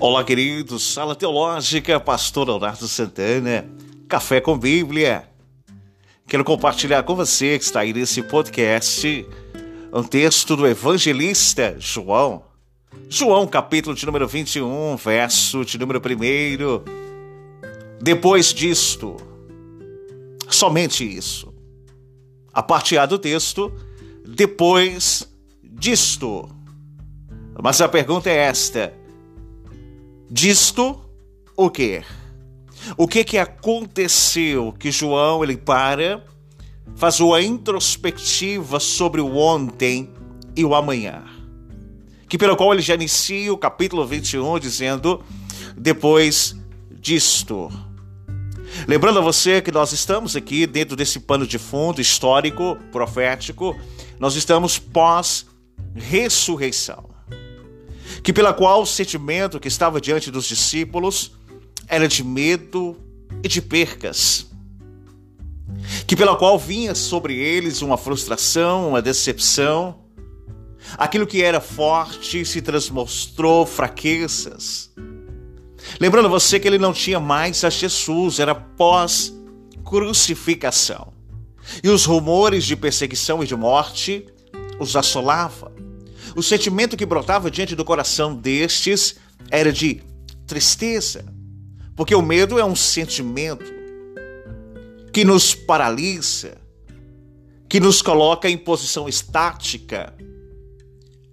Olá, queridos. Sala Teológica, Pastor Leonardo Santana. Café com Bíblia. Quero compartilhar com você que está aí nesse podcast um texto do evangelista João. João, capítulo de número 21, verso de número 1. Depois disto, somente isso. A parte A do texto, depois disto. Mas a pergunta é esta: disto o quê? O que que aconteceu que João ele para, faz uma introspectiva sobre o ontem e o amanhã, que pelo qual ele já inicia o capítulo 21 dizendo depois disto. Lembrando a você que nós estamos aqui dentro desse pano de fundo histórico, profético, nós estamos pós ressurreição que pela qual o sentimento que estava diante dos discípulos era de medo e de percas, que pela qual vinha sobre eles uma frustração, uma decepção, aquilo que era forte se transmostrou fraquezas. Lembrando você que ele não tinha mais a Jesus, era pós crucificação. E os rumores de perseguição e de morte os assolava. O sentimento que brotava diante do coração destes era de tristeza, porque o medo é um sentimento que nos paralisa, que nos coloca em posição estática,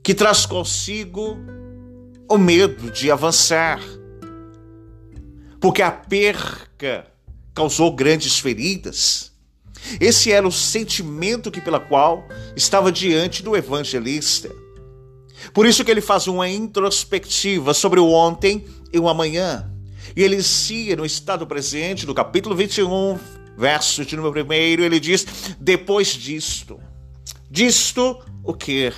que traz consigo o medo de avançar, porque a perca causou grandes feridas. Esse era o sentimento que pela qual estava diante do evangelista. Por isso que ele faz uma introspectiva sobre o ontem e o amanhã. E ele inicia no estado presente, no capítulo 21, verso de número 1, ele diz: depois disto. Disto o quê?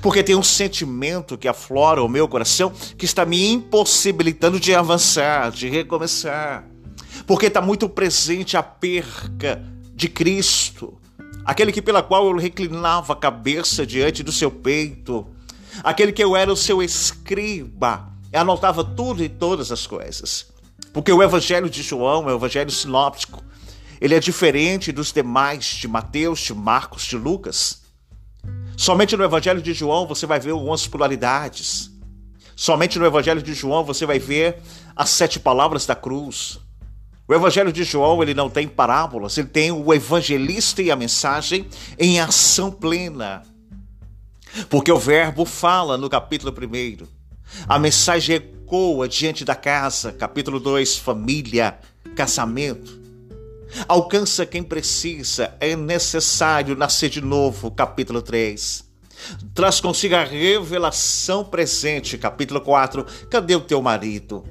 Porque tem um sentimento que aflora o meu coração que está me impossibilitando de avançar, de recomeçar. Porque está muito presente a perca de Cristo, aquele que pela qual eu reclinava a cabeça diante do seu peito, aquele que eu era o seu escriba, e anotava tudo e todas as coisas. Porque o Evangelho de João o Evangelho sinóptico. Ele é diferente dos demais de Mateus, de Marcos, de Lucas. Somente no Evangelho de João você vai ver algumas pluralidades. Somente no Evangelho de João você vai ver as sete palavras da cruz. O Evangelho de João ele não tem parábolas, ele tem o evangelista e a mensagem em ação plena. Porque o Verbo fala no capítulo 1. A mensagem ecoa diante da casa, capítulo 2, família, casamento. Alcança quem precisa, é necessário nascer de novo, capítulo 3. Traz consigo a revelação presente, capítulo 4. Cadê o teu marido?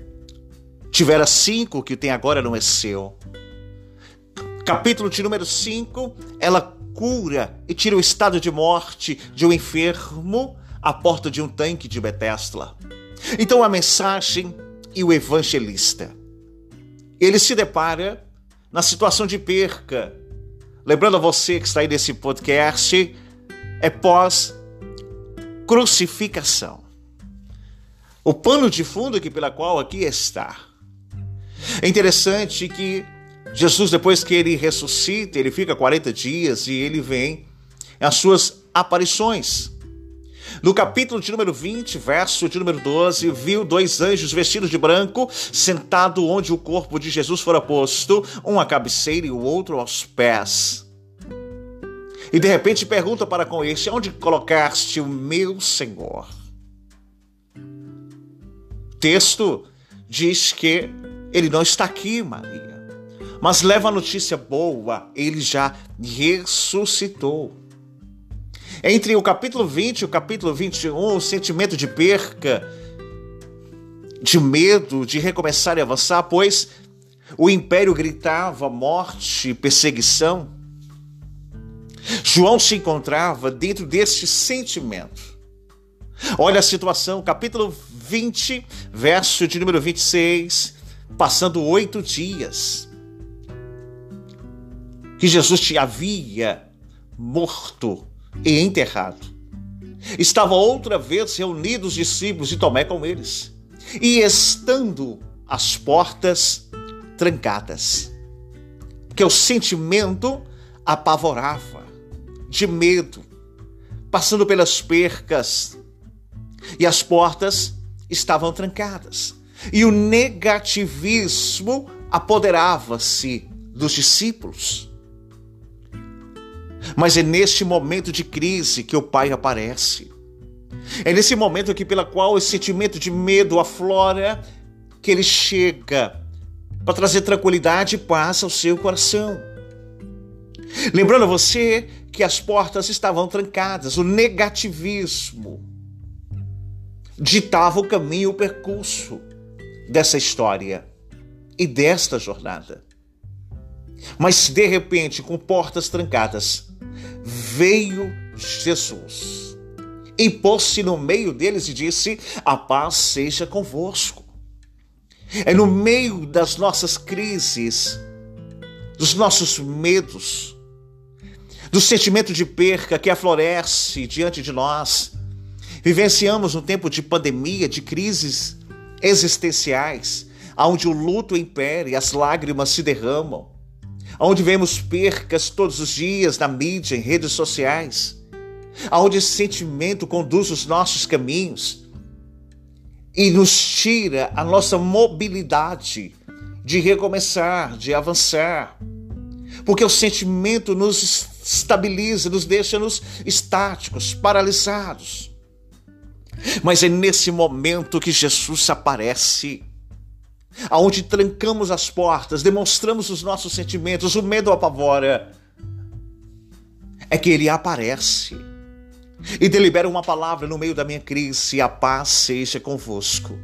Tivera cinco, que tem agora não é seu. Capítulo de número 5, ela cura e tira o estado de morte de um enfermo à porta de um tanque de Betesla. Então a mensagem e o evangelista. Ele se depara na situação de perca. Lembrando a você que está aí nesse podcast, é pós crucificação. O pano de fundo que pela qual aqui está. É interessante que Jesus, depois que ele ressuscita, ele fica 40 dias e ele vem as suas aparições. No capítulo de número 20, verso de número 12, viu dois anjos vestidos de branco, sentado onde o corpo de Jesus fora posto, um à cabeceira e o outro aos pés. E de repente pergunta para com este: Onde colocaste o meu Senhor? O texto diz que ele não está aqui, Maria. Mas leva a notícia boa, ele já ressuscitou. Entre o capítulo 20 e o capítulo 21, o sentimento de perca, de medo, de recomeçar e avançar, pois o império gritava morte, perseguição. João se encontrava dentro deste sentimento. Olha a situação, capítulo 20, verso de número 26, passando oito dias que Jesus te havia morto e enterrado. Estava outra vez reunidos os discípulos e Tomé com eles. e estando as portas trancadas. Que o sentimento apavorava, de medo, passando pelas percas, e as portas estavam trancadas. E o negativismo apoderava-se dos discípulos. Mas é neste momento de crise que o Pai aparece. É nesse momento aqui pela qual esse sentimento de medo aflora, que ele chega para trazer tranquilidade e paz ao seu coração. Lembrando a você que as portas estavam trancadas, o negativismo ditava o caminho, o percurso dessa história e desta jornada. Mas de repente, com portas trancadas, veio Jesus e pôs-se no meio deles e disse: A paz seja convosco. É no meio das nossas crises, dos nossos medos, do sentimento de perca que aflorece diante de nós. Vivenciamos um tempo de pandemia, de crises existenciais, onde o luto impera e as lágrimas se derramam, onde vemos percas todos os dias na mídia, em redes sociais, onde esse sentimento conduz os nossos caminhos e nos tira a nossa mobilidade de recomeçar, de avançar. Porque o sentimento nos estabiliza, nos deixa-nos estáticos, paralisados. Mas é nesse momento que Jesus aparece, aonde trancamos as portas, demonstramos os nossos sentimentos, o medo apavora. É que ele aparece e delibera uma palavra no meio da minha crise: a paz seja convosco.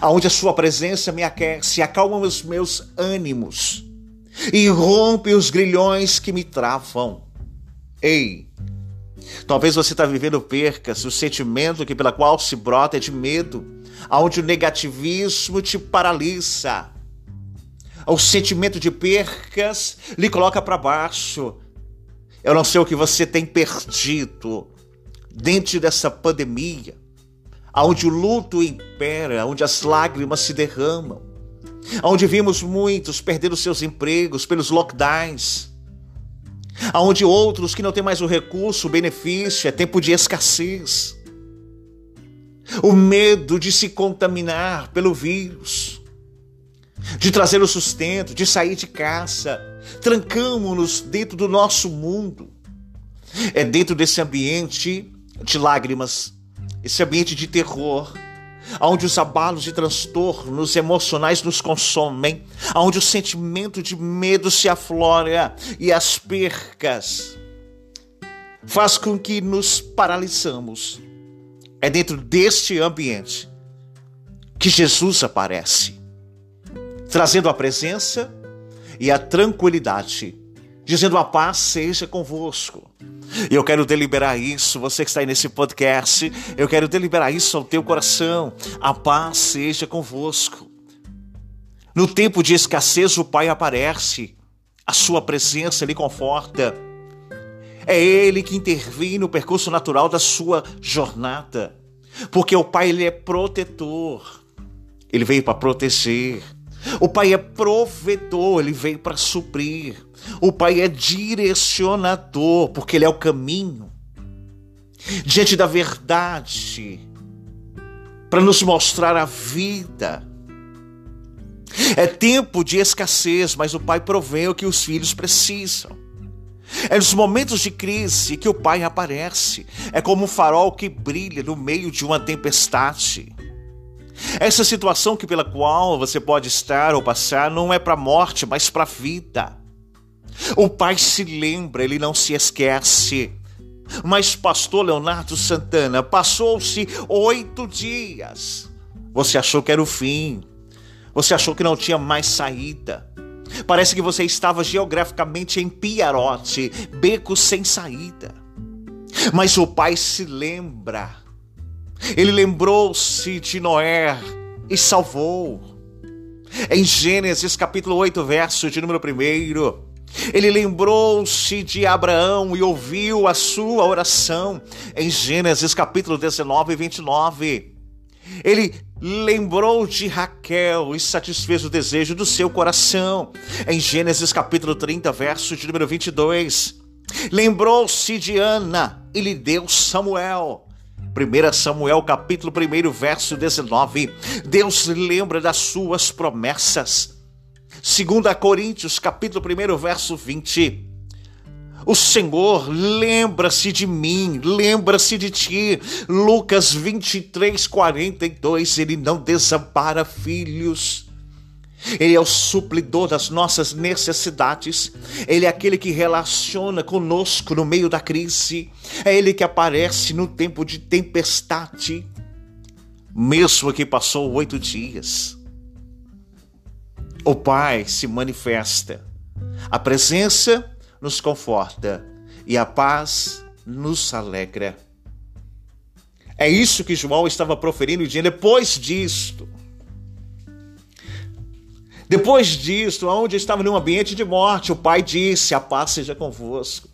Aonde a sua presença me aquece, acalma os meus ânimos e rompe os grilhões que me travam. Ei, Talvez você está vivendo percas, o sentimento que pela qual se brota é de medo, aonde o negativismo te paralisa. O sentimento de percas lhe coloca para baixo. Eu não sei o que você tem perdido dentro dessa pandemia, aonde o luto impera, onde as lágrimas se derramam, onde vimos muitos perdendo seus empregos pelos lockdowns aonde outros que não têm mais o recurso, o benefício, é tempo de escassez. O medo de se contaminar pelo vírus, de trazer o sustento, de sair de casa. Trancamos-nos dentro do nosso mundo. É dentro desse ambiente de lágrimas, esse ambiente de terror, onde os abalos e transtornos emocionais nos consomem, onde o sentimento de medo se aflora e as percas faz com que nos paralisamos. É dentro deste ambiente que Jesus aparece, trazendo a presença e a tranquilidade, dizendo a paz seja convosco. E eu quero deliberar isso, você que está aí nesse podcast, eu quero deliberar isso ao teu coração. A paz seja convosco. No tempo de escassez, o Pai aparece, a sua presença lhe conforta. É Ele que intervém no percurso natural da sua jornada, porque o Pai ele é protetor, ele veio para proteger. O Pai é provedor, ele veio para suprir. O Pai é direcionador, porque Ele é o caminho. Diante da verdade, para nos mostrar a vida. É tempo de escassez, mas o Pai provê o que os filhos precisam. É nos momentos de crise que o Pai aparece. É como um farol que brilha no meio de uma tempestade. Essa situação que pela qual você pode estar ou passar não é para a morte, mas para a vida. O pai se lembra, ele não se esquece. Mas, pastor Leonardo Santana, passou-se oito dias. Você achou que era o fim. Você achou que não tinha mais saída. Parece que você estava geograficamente em Piarote, beco sem saída. Mas o pai se lembra. Ele lembrou-se de Noé e salvou. Em Gênesis capítulo 8, verso de número 1, ele lembrou-se de Abraão e ouviu a sua oração em Gênesis capítulo 19 e 29. Ele lembrou de Raquel e satisfez o desejo do seu coração. Em Gênesis capítulo 30, verso de número 22. Lembrou-se de Ana e lhe deu Samuel. 1 Samuel capítulo 1, verso 19. Deus lembra das suas promessas. 2 Coríntios capítulo 1, verso 20. O Senhor lembra-se de mim, lembra-se de ti. Lucas 23, 42. Ele não desampara filhos. Ele é o suplidor das nossas necessidades. Ele é aquele que relaciona conosco no meio da crise. É Ele que aparece no tempo de tempestade. Mesmo que passou oito dias, o Pai se manifesta. A presença nos conforta e a paz nos alegra. É isso que João estava proferindo e dizendo depois disto. Depois disto, onde estava num ambiente de morte, o pai disse: A paz seja convosco.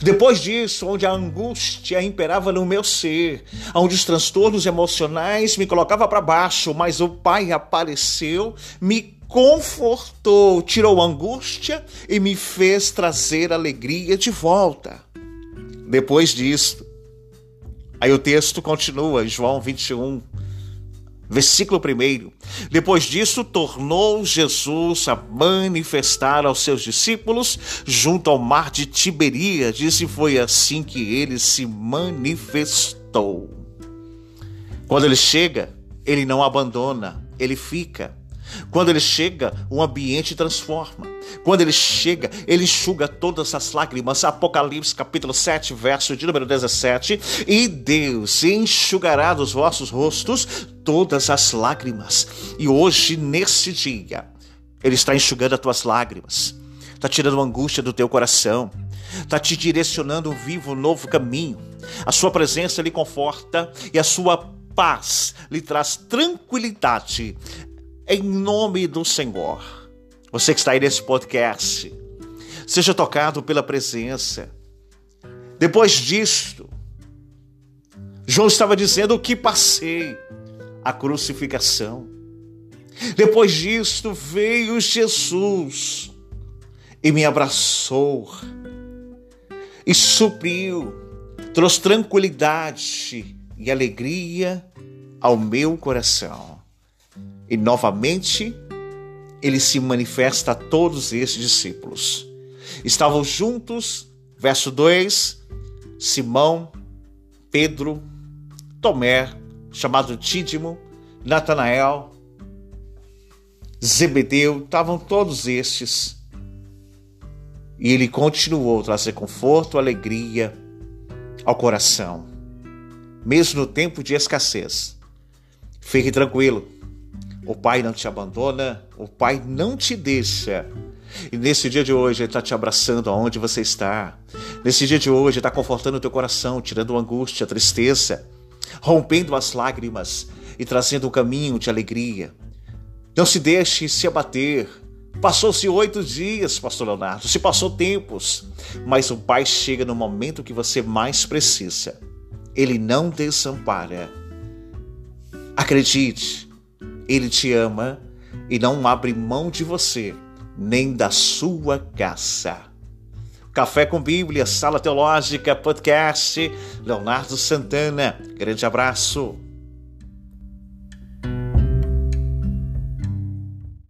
Depois disso, onde a angústia imperava no meu ser, onde os transtornos emocionais me colocavam para baixo, mas o Pai apareceu, me confortou, tirou angústia e me fez trazer alegria de volta. Depois disto, aí o texto continua, João 21, versículo 1. Depois disso, tornou Jesus a manifestar aos seus discípulos junto ao mar de Tiberíades, e foi assim que ele se manifestou. Quando ele chega, ele não abandona, ele fica. Quando ele chega, o ambiente transforma. Quando ele chega, ele enxuga todas as lágrimas. Apocalipse capítulo 7, verso de número 17. E Deus enxugará dos vossos rostos todas as lágrimas. E hoje, nesse dia, ele está enxugando as tuas lágrimas. Está tirando a angústia do teu coração. Está te direcionando um vivo novo caminho. A sua presença lhe conforta e a sua paz lhe traz tranquilidade em nome do Senhor. Você que está aí nesse podcast, seja tocado pela presença. Depois disto, João estava dizendo o que passei, a crucificação. Depois disto veio Jesus e me abraçou e supriu, trouxe tranquilidade e alegria ao meu coração. E novamente ele se manifesta a todos esses discípulos. Estavam juntos, verso 2, Simão, Pedro, Tomé, chamado Tídimo, Natanael, Zebedeu, estavam todos estes. E ele continuou a trazer conforto, alegria ao coração, mesmo no tempo de escassez. Fique tranquilo, o Pai não te abandona, o Pai não te deixa. E nesse dia de hoje, Ele está te abraçando aonde você está. Nesse dia de hoje, está confortando o teu coração, tirando a angústia, a tristeza, rompendo as lágrimas e trazendo um caminho de alegria. Não se deixe se abater. Passou-se oito dias, Pastor Leonardo, se passou tempos, mas o Pai chega no momento que você mais precisa. Ele não desampara. Acredite, ele te ama e não abre mão de você, nem da sua casa. Café com Bíblia, Sala Teológica, Podcast, Leonardo Santana. Grande abraço.